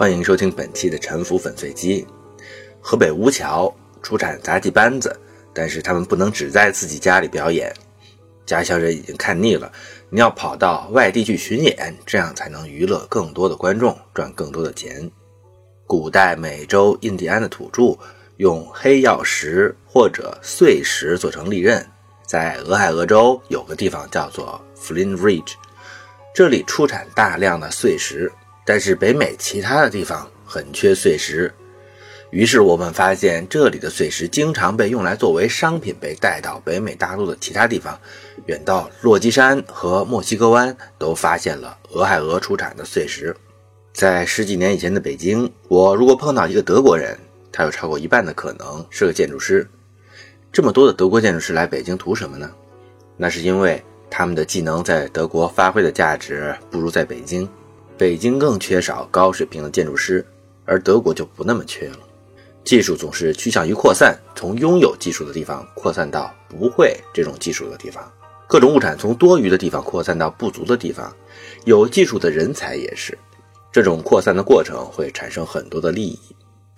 欢迎收听本期的《沉浮粉碎机》。河北吴桥出产杂技班子，但是他们不能只在自己家里表演，家乡人已经看腻了，你要跑到外地去巡演，这样才能娱乐更多的观众，赚更多的钱。古代美洲印第安的土著用黑曜石或者碎石做成利刃，在俄亥俄州有个地方叫做 Flint Ridge，这里出产大量的碎石。但是北美其他的地方很缺碎石，于是我们发现这里的碎石经常被用来作为商品，被带到北美大陆的其他地方，远到落基山和墨西哥湾都发现了俄亥俄出产的碎石。在十几年以前的北京，我如果碰到一个德国人，他有超过一半的可能是个建筑师。这么多的德国建筑师来北京图什么呢？那是因为他们的技能在德国发挥的价值不如在北京。北京更缺少高水平的建筑师，而德国就不那么缺了。技术总是趋向于扩散，从拥有技术的地方扩散到不会这种技术的地方。各种物产从多余的地方扩散到不足的地方，有技术的人才也是。这种扩散的过程会产生很多的利益。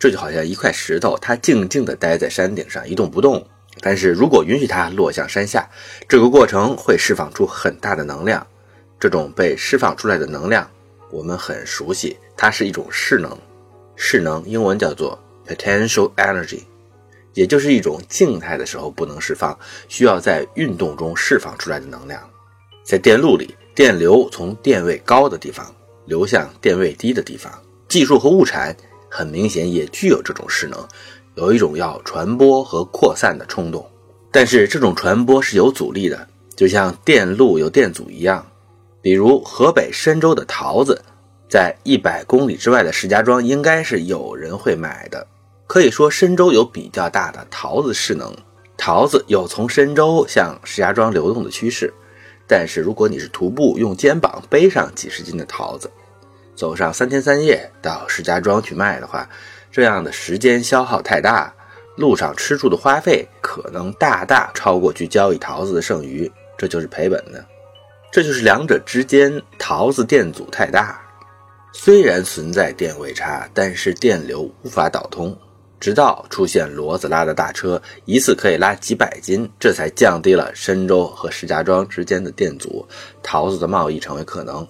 这就好像一块石头，它静静地待在山顶上一动不动，但是如果允许它落向山下，这个过程会释放出很大的能量。这种被释放出来的能量。我们很熟悉，它是一种势能，势能英文叫做 potential energy，也就是一种静态的时候不能释放，需要在运动中释放出来的能量。在电路里，电流从电位高的地方流向电位低的地方，技术和物产很明显也具有这种势能，有一种要传播和扩散的冲动。但是这种传播是有阻力的，就像电路有电阻一样。比如河北深州的桃子，在一百公里之外的石家庄，应该是有人会买的。可以说，深州有比较大的桃子势能，桃子有从深州向石家庄流动的趋势。但是，如果你是徒步用肩膀背上几十斤的桃子，走上三天三夜到石家庄去卖的话，这样的时间消耗太大，路上吃住的花费可能大大超过去交易桃子的剩余，这就是赔本的。这就是两者之间桃子电阻太大，虽然存在电位差，但是电流无法导通，直到出现骡子拉的大车，一次可以拉几百斤，这才降低了深州和石家庄之间的电阻，桃子的贸易成为可能。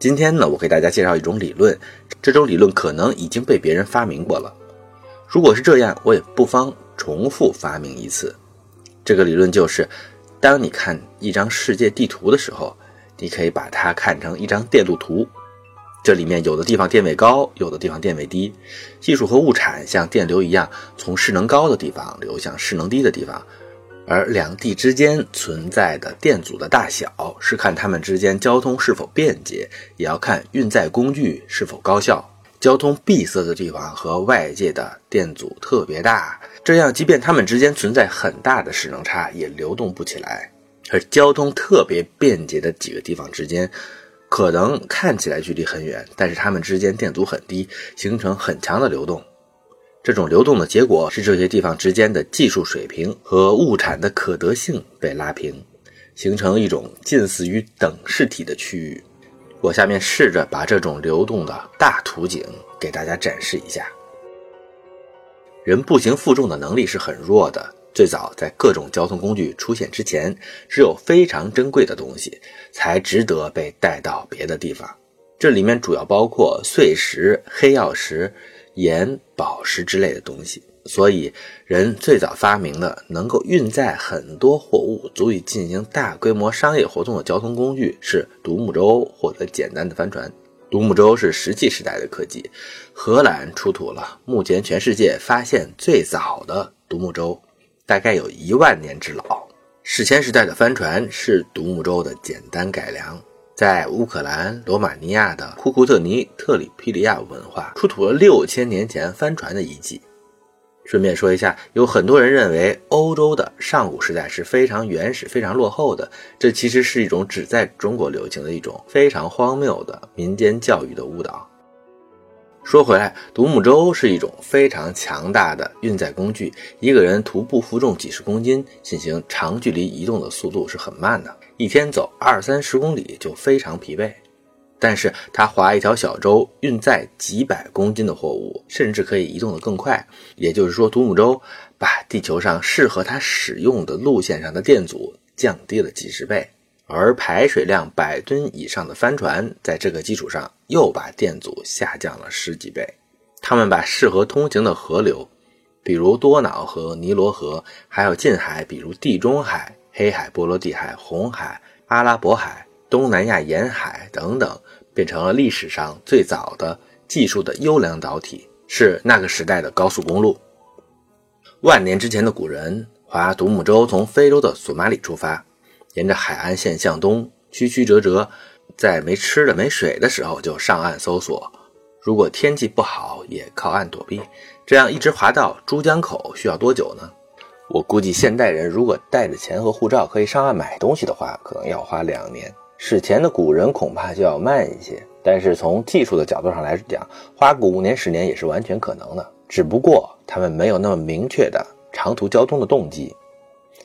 今天呢，我给大家介绍一种理论，这种理论可能已经被别人发明过了。如果是这样，我也不妨重复发明一次。这个理论就是。当你看一张世界地图的时候，你可以把它看成一张电路图。这里面有的地方电位高，有的地方电位低。技术和物产像电流一样，从势能高的地方流向势能低的地方。而两地之间存在的电阻的大小，是看它们之间交通是否便捷，也要看运载工具是否高效。交通闭塞的地方和外界的电阻特别大，这样即便它们之间存在很大的势能差，也流动不起来。而交通特别便捷的几个地方之间，可能看起来距离很远，但是它们之间电阻很低，形成很强的流动。这种流动的结果是这些地方之间的技术水平和物产的可得性被拉平，形成一种近似于等式体的区域。我下面试着把这种流动的大图景给大家展示一下。人步行负重的能力是很弱的。最早在各种交通工具出现之前，只有非常珍贵的东西才值得被带到别的地方。这里面主要包括碎石、黑曜石、盐、宝石之类的东西。所以，人最早发明的能够运载很多货物、足以进行大规模商业活动的交通工具是独木舟或者简单的帆船。独木舟是石器时代的科技，荷兰出土了目前全世界发现最早的独木舟，大概有一万年之老。史前时代的帆船是独木舟的简单改良。在乌克兰、罗马尼亚的库库特尼特里皮里亚文化出土了六千年前帆船的遗迹。顺便说一下，有很多人认为欧洲的上古时代是非常原始、非常落后的，这其实是一种只在中国流行的一种非常荒谬的民间教育的误导。说回来，独木舟是一种非常强大的运载工具，一个人徒步负重几十公斤进行长距离移动的速度是很慢的，一天走二三十公里就非常疲惫。但是他划一条小舟，运载几百公斤的货物，甚至可以移动得更快。也就是说，独木舟把地球上适合它使用的路线上的电阻降低了几十倍，而排水量百吨以上的帆船在这个基础上又把电阻下降了十几倍。他们把适合通行的河流，比如多瑙河、尼罗河，还有近海，比如地中海、黑海、波罗的海、红海、阿拉伯海、东南亚沿海等等，变成了历史上最早的技术的优良导体，是那个时代的高速公路。万年之前的古人划独木舟从非洲的索马里出发，沿着海岸线向东，曲曲折折，在没吃的没水的时候就上岸搜索。如果天气不好，也靠岸躲避。这样一直划到珠江口需要多久呢？我估计现代人如果带着钱和护照可以上岸买东西的话，可能要花两年。史前的古人恐怕就要慢一些。但是从技术的角度上来讲，花个五年十年也是完全可能的。只不过他们没有那么明确的长途交通的动机，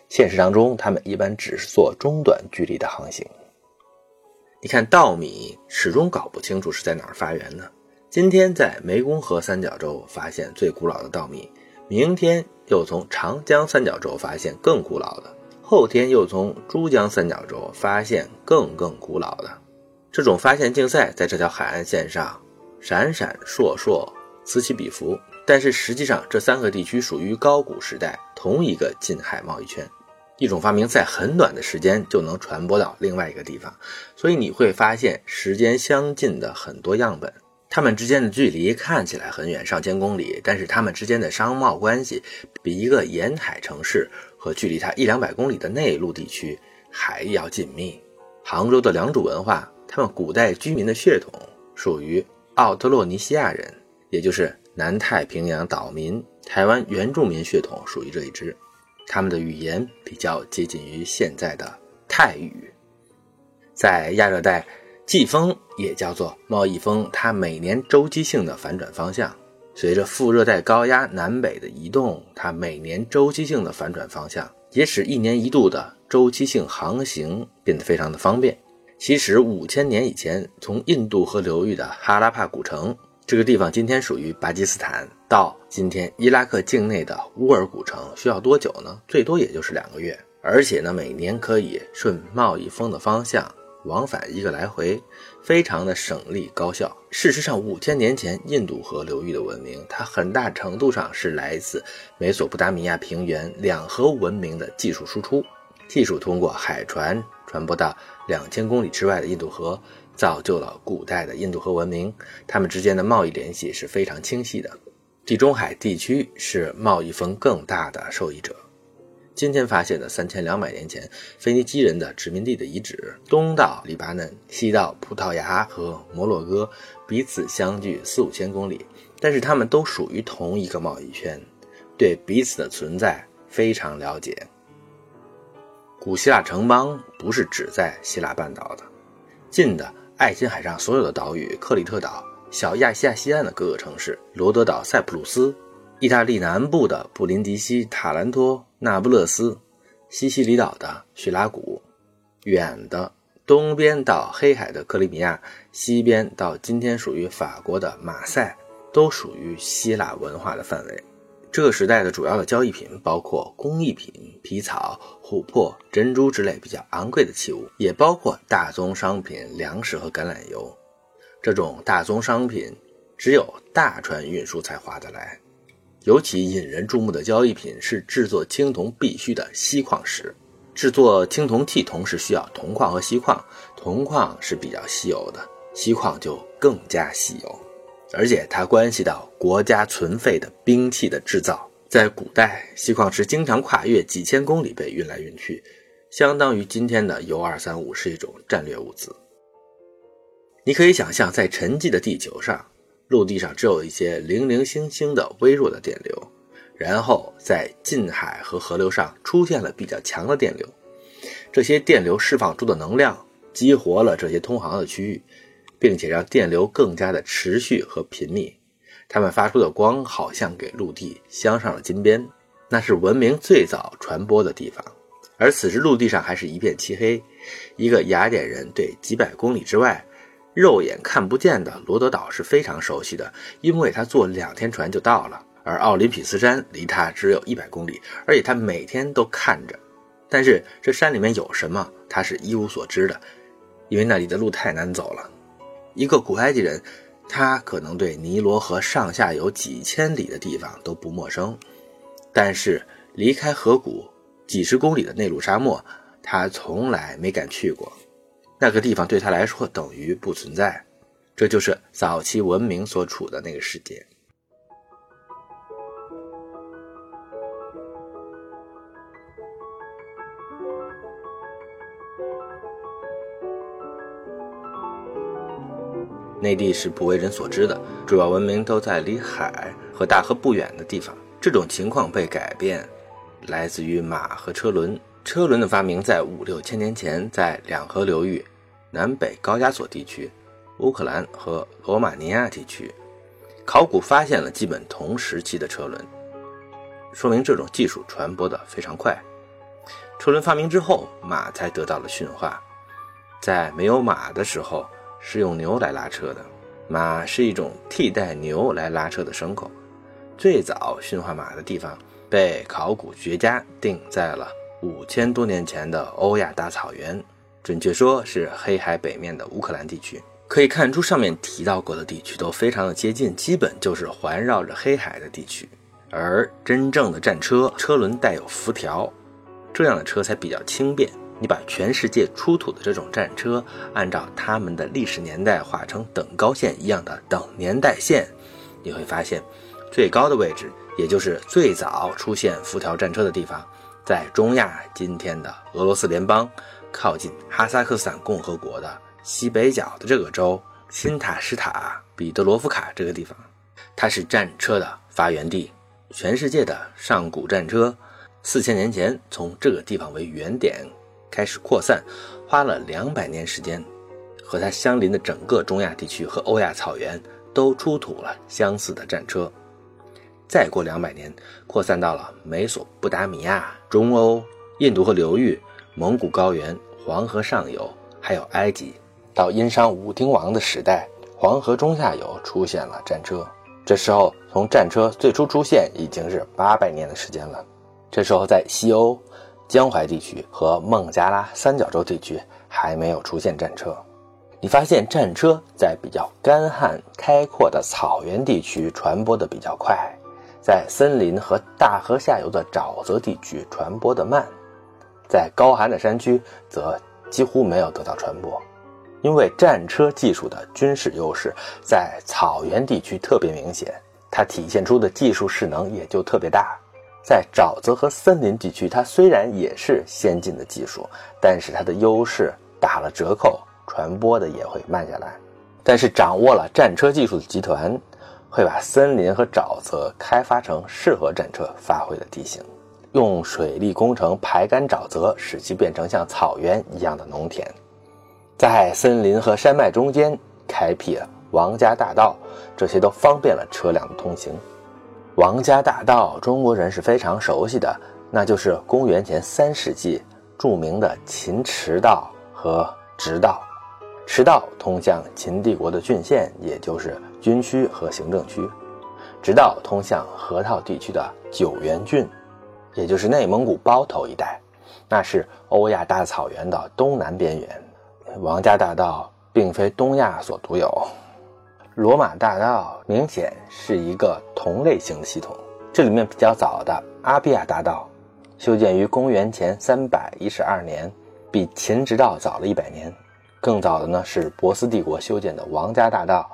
现实当中他们一般只是做中短距离的航行。你看稻米始终搞不清楚是在哪儿发源的。今天在湄公河三角洲发现最古老的稻米，明天又从长江三角洲发现更古老的，后天又从珠江三角洲发现更更古老的。这种发现竞赛在这条海岸线上闪闪烁烁，此起彼伏。但是实际上，这三个地区属于高古时代同一个近海贸易圈。一种发明在很短的时间就能传播到另外一个地方，所以你会发现时间相近的很多样本，它们之间的距离看起来很远，上千公里，但是它们之间的商贸关系比一个沿海城市和距离它一两百公里的内陆地区还要紧密。杭州的良渚文化，他们古代居民的血统属于奥特洛尼西亚人，也就是。南太平洋岛民、台湾原住民血统属于这一支，他们的语言比较接近于现在的泰语。在亚热带，季风也叫做贸易风，它每年周期性的反转方向，随着副热带高压南北的移动，它每年周期性的反转方向，也使一年一度的周期性航行变得非常的方便。其实五千年以前，从印度河流域的哈拉帕古城。这个地方今天属于巴基斯坦，到今天伊拉克境内的乌尔古城需要多久呢？最多也就是两个月，而且呢，每年可以顺贸易风的方向往返一个来回，非常的省力高效。事实上，五千年前印度河流域的文明，它很大程度上是来自美索不达米亚平原两河文明的技术输出，技术通过海船传播到两千公里之外的印度河。造就了古代的印度河文明，它们之间的贸易联系是非常清晰的。地中海地区是贸易风更大的受益者。今天发现的三千两百年前腓尼基人的殖民地的遗址，东到黎巴嫩，西到葡萄牙和摩洛哥，彼此相距四五千公里，但是他们都属于同一个贸易圈，对彼此的存在非常了解。古希腊城邦不是只在希腊半岛的，近的。爱琴海上所有的岛屿，克里特岛、小亚细亚西岸的各个城市，罗德岛、塞浦路斯，意大利南部的布林迪西、塔兰托、那不勒斯，西西里岛的叙拉古，远的东边到黑海的克里米亚，西边到今天属于法国的马赛，都属于希腊文化的范围。这个时代的主要的交易品包括工艺品、皮草、琥珀、珍珠之类比较昂贵的器物，也包括大宗商品、粮食和橄榄油。这种大宗商品只有大船运输才划得来。尤其引人注目的交易品是制作青铜必须的锡矿石。制作青铜器同时需要铜矿和锡矿，铜矿是比较稀有的，锡矿就更加稀有。而且它关系到国家存废的兵器的制造。在古代，锡矿石经常跨越几千公里被运来运去，相当于今天的铀二三五是一种战略物资。你可以想象，在沉寂的地球上，陆地上只有一些零零星星的微弱的电流，然后在近海和河流上出现了比较强的电流。这些电流释放出的能量激活了这些通航的区域。并且让电流更加的持续和频密，它们发出的光好像给陆地镶上了金边，那是文明最早传播的地方。而此时陆地上还是一片漆黑，一个雅典人对几百公里之外肉眼看不见的罗德岛是非常熟悉的，因为他坐两天船就到了。而奥林匹斯山离他只有一百公里，而且他每天都看着。但是这山里面有什么，他是一无所知的，因为那里的路太难走了。一个古埃及人，他可能对尼罗河上下游几千里的地方都不陌生，但是离开河谷几十公里的内陆沙漠，他从来没敢去过。那个地方对他来说等于不存在。这就是早期文明所处的那个世界。内地是不为人所知的，主要文明都在离海和大河不远的地方。这种情况被改变，来自于马和车轮。车轮的发明在五六千年前，在两河流域、南北高加索地区、乌克兰和罗马尼亚地区，考古发现了基本同时期的车轮，说明这种技术传播的非常快。车轮发明之后，马才得到了驯化。在没有马的时候。是用牛来拉车的，马是一种替代牛来拉车的牲口。最早驯化马的地方被考古学家定在了五千多年前的欧亚大草原，准确说是黑海北面的乌克兰地区。可以看出，上面提到过的地区都非常的接近，基本就是环绕着黑海的地区。而真正的战车车轮带有辐条，这样的车才比较轻便。你把全世界出土的这种战车，按照它们的历史年代画成等高线一样的等年代线，你会发现，最高的位置，也就是最早出现辐条战车的地方，在中亚今天的俄罗斯联邦，靠近哈萨克斯坦共和国的西北角的这个州新塔什塔彼得罗夫卡这个地方，它是战车的发源地，全世界的上古战车，四千年前从这个地方为原点。开始扩散，花了两百年时间，和它相邻的整个中亚地区和欧亚草原都出土了相似的战车。再过两百年，扩散到了美索不达米亚、中欧、印度河流域、蒙古高原、黄河上游，还有埃及。到殷商武丁王的时代，黄河中下游出现了战车。这时候，从战车最初出现已经是八百年的时间了。这时候，在西欧。江淮地区和孟加拉三角洲地区还没有出现战车。你发现战车在比较干旱开阔的草原地区传播的比较快，在森林和大河下游的沼泽地区传播的慢，在高寒的山区则几乎没有得到传播。因为战车技术的军事优势在草原地区特别明显，它体现出的技术势能也就特别大。在沼泽和森林地区，它虽然也是先进的技术，但是它的优势打了折扣，传播的也会慢下来。但是掌握了战车技术的集团，会把森林和沼泽开发成适合战车发挥的地形，用水利工程排干沼泽，使其变成像草原一样的农田，在森林和山脉中间开辟了王家大道，这些都方便了车辆的通行。王家大道，中国人是非常熟悉的，那就是公元前三世纪著名的秦驰道和直道。驰道通向秦帝国的郡县，也就是军区和行政区；直道通向河套地区的九原郡，也就是内蒙古包头一带，那是欧亚大草原的东南边缘。王家大道并非东亚所独有。罗马大道明显是一个同类型的系统。这里面比较早的阿比亚大道，修建于公元前三百一十二年，比秦直道早了一百年。更早的呢是波斯帝国修建的王家大道，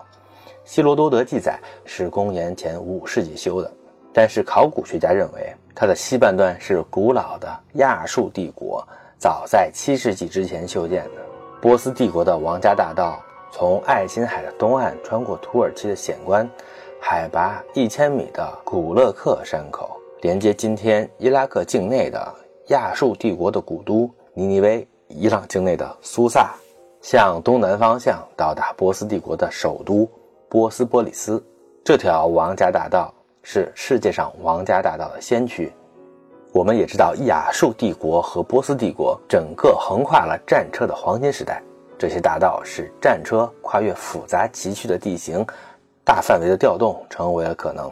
希罗多德记载是公元前五世纪修的，但是考古学家认为它的西半段是古老的亚述帝国早在七世纪之前修建的。波斯帝国的王家大道。从爱琴海的东岸穿过土耳其的险关，海拔一千米的古勒克山口，连接今天伊拉克境内的亚述帝国的古都尼尼微，伊朗境内的苏萨，向东南方向到达波斯帝国的首都波斯波利斯。这条王家大道是世界上王家大道的先驱。我们也知道，亚述帝国和波斯帝国整个横跨了战车的黄金时代。这些大道使战车跨越复杂崎岖的地形，大范围的调动成为了可能。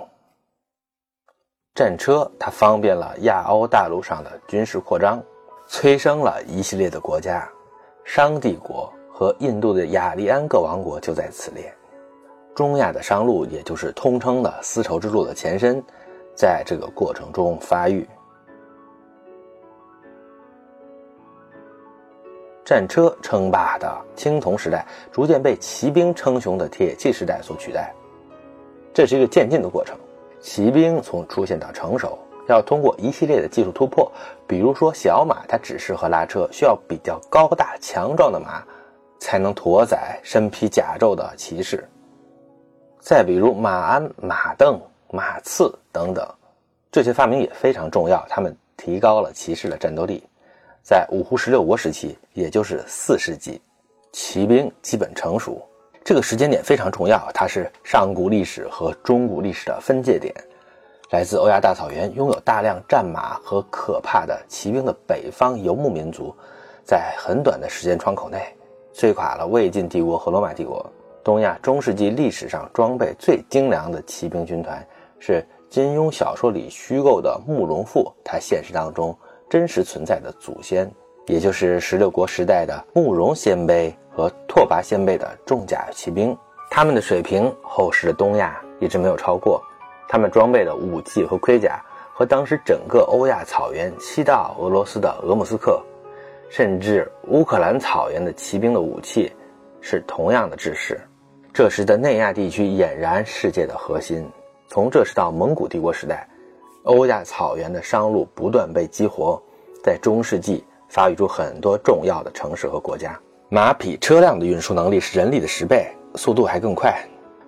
战车它方便了亚欧大陆上的军事扩张，催生了一系列的国家，商帝国和印度的雅利安各王国就在此列。中亚的商路，也就是通称的丝绸之路的前身，在这个过程中发育。战车称霸的青铜时代，逐渐被骑兵称雄的铁器时代所取代。这是一个渐进的过程。骑兵从出现到成熟，要通过一系列的技术突破，比如说小马它只适合拉车，需要比较高大强壮的马，才能驮载身披甲胄的骑士。再比如马鞍、马镫、马刺等等，这些发明也非常重要，他们提高了骑士的战斗力。在五胡十六国时期，也就是四世纪，骑兵基本成熟。这个时间点非常重要，它是上古历史和中古历史的分界点。来自欧亚大草原、拥有大量战马和可怕的骑兵的北方游牧民族，在很短的时间窗口内，摧垮了魏晋帝国和罗马帝国。东亚中世纪历史上装备最精良的骑兵军团，是金庸小说里虚构的慕容复，他现实当中真实存在的祖先。也就是十六国时代的慕容鲜卑和拓跋鲜卑的重甲骑兵，他们的水平后世的东亚一直没有超过。他们装备的武器和盔甲和当时整个欧亚草原西到俄罗斯的俄姆斯克，甚至乌克兰草原的骑兵的武器是同样的制式。这时的内亚地区俨然世界的核心。从这时到蒙古帝国时代，欧亚草原的商路不断被激活，在中世纪。发育出很多重要的城市和国家，马匹车辆的运输能力是人力的十倍，速度还更快。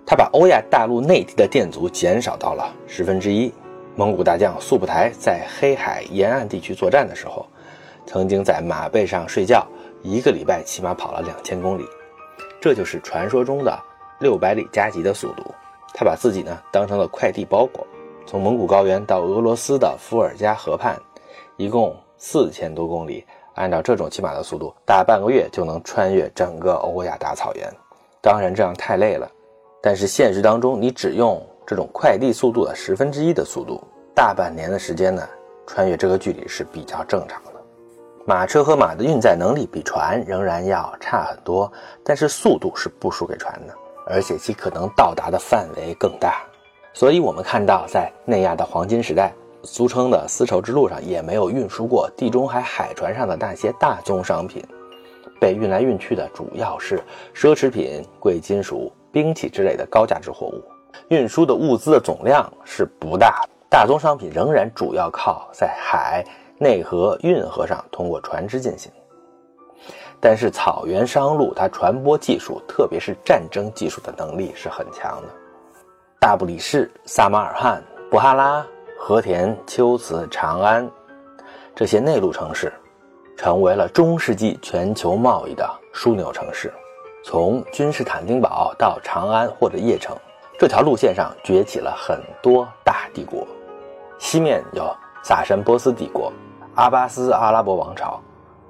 他把欧亚大陆内地的电阻减少到了十分之一。蒙古大将速不台在黑海沿岸地区作战的时候，曾经在马背上睡觉，一个礼拜起码跑了两千公里，这就是传说中的六百里加急的速度。他把自己呢当成了快递包裹，从蒙古高原到俄罗斯的伏尔加河畔，一共。四千多公里，按照这种骑马的速度，大半个月就能穿越整个欧亚大草原。当然，这样太累了。但是现实当中，你只用这种快递速度的十分之一的速度，大半年的时间呢，穿越这个距离是比较正常的。马车和马的运载能力比船仍然要差很多，但是速度是不输给船的，而且其可能到达的范围更大。所以，我们看到在内亚的黄金时代。俗称的丝绸之路上也没有运输过地中海海船上的那些大宗商品，被运来运去的主要是奢侈品、贵金属、兵器之类的高价值货物。运输的物资的总量是不大，大宗商品仍然主要靠在海、内河、运河上通过船只进行。但是草原商路它传播技术，特别是战争技术的能力是很强的。大不里士、撒马尔罕、布哈拉。和田、秋瓷、长安这些内陆城市，成为了中世纪全球贸易的枢纽城市。从君士坦丁堡到长安或者邺城，这条路线上崛起了很多大帝国。西面有萨珊波斯帝国、阿巴斯阿拉伯王朝、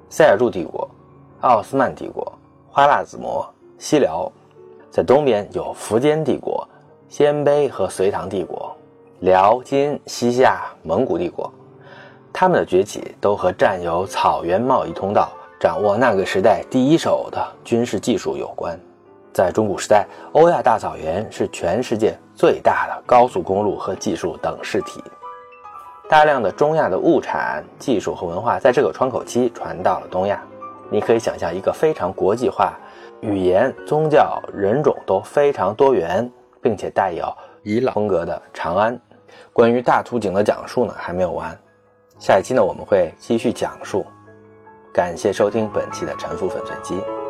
塞尔柱帝国、奥斯曼帝国、花剌子模、西辽；在东边有苻坚帝国、鲜卑和隋唐帝国。辽、金、西夏、蒙古帝国，他们的崛起都和占有草原贸易通道、掌握那个时代第一手的军事技术有关。在中古时代，欧亚大草原是全世界最大的高速公路和技术等式体，大量的中亚的物产、技术和文化在这个窗口期传到了东亚。你可以想象一个非常国际化、语言、宗教、人种都非常多元，并且带有伊朗风格的长安。关于大图景的讲述呢，还没有完，下一期呢我们会继续讲述。感谢收听本期的沉浮粉碎机。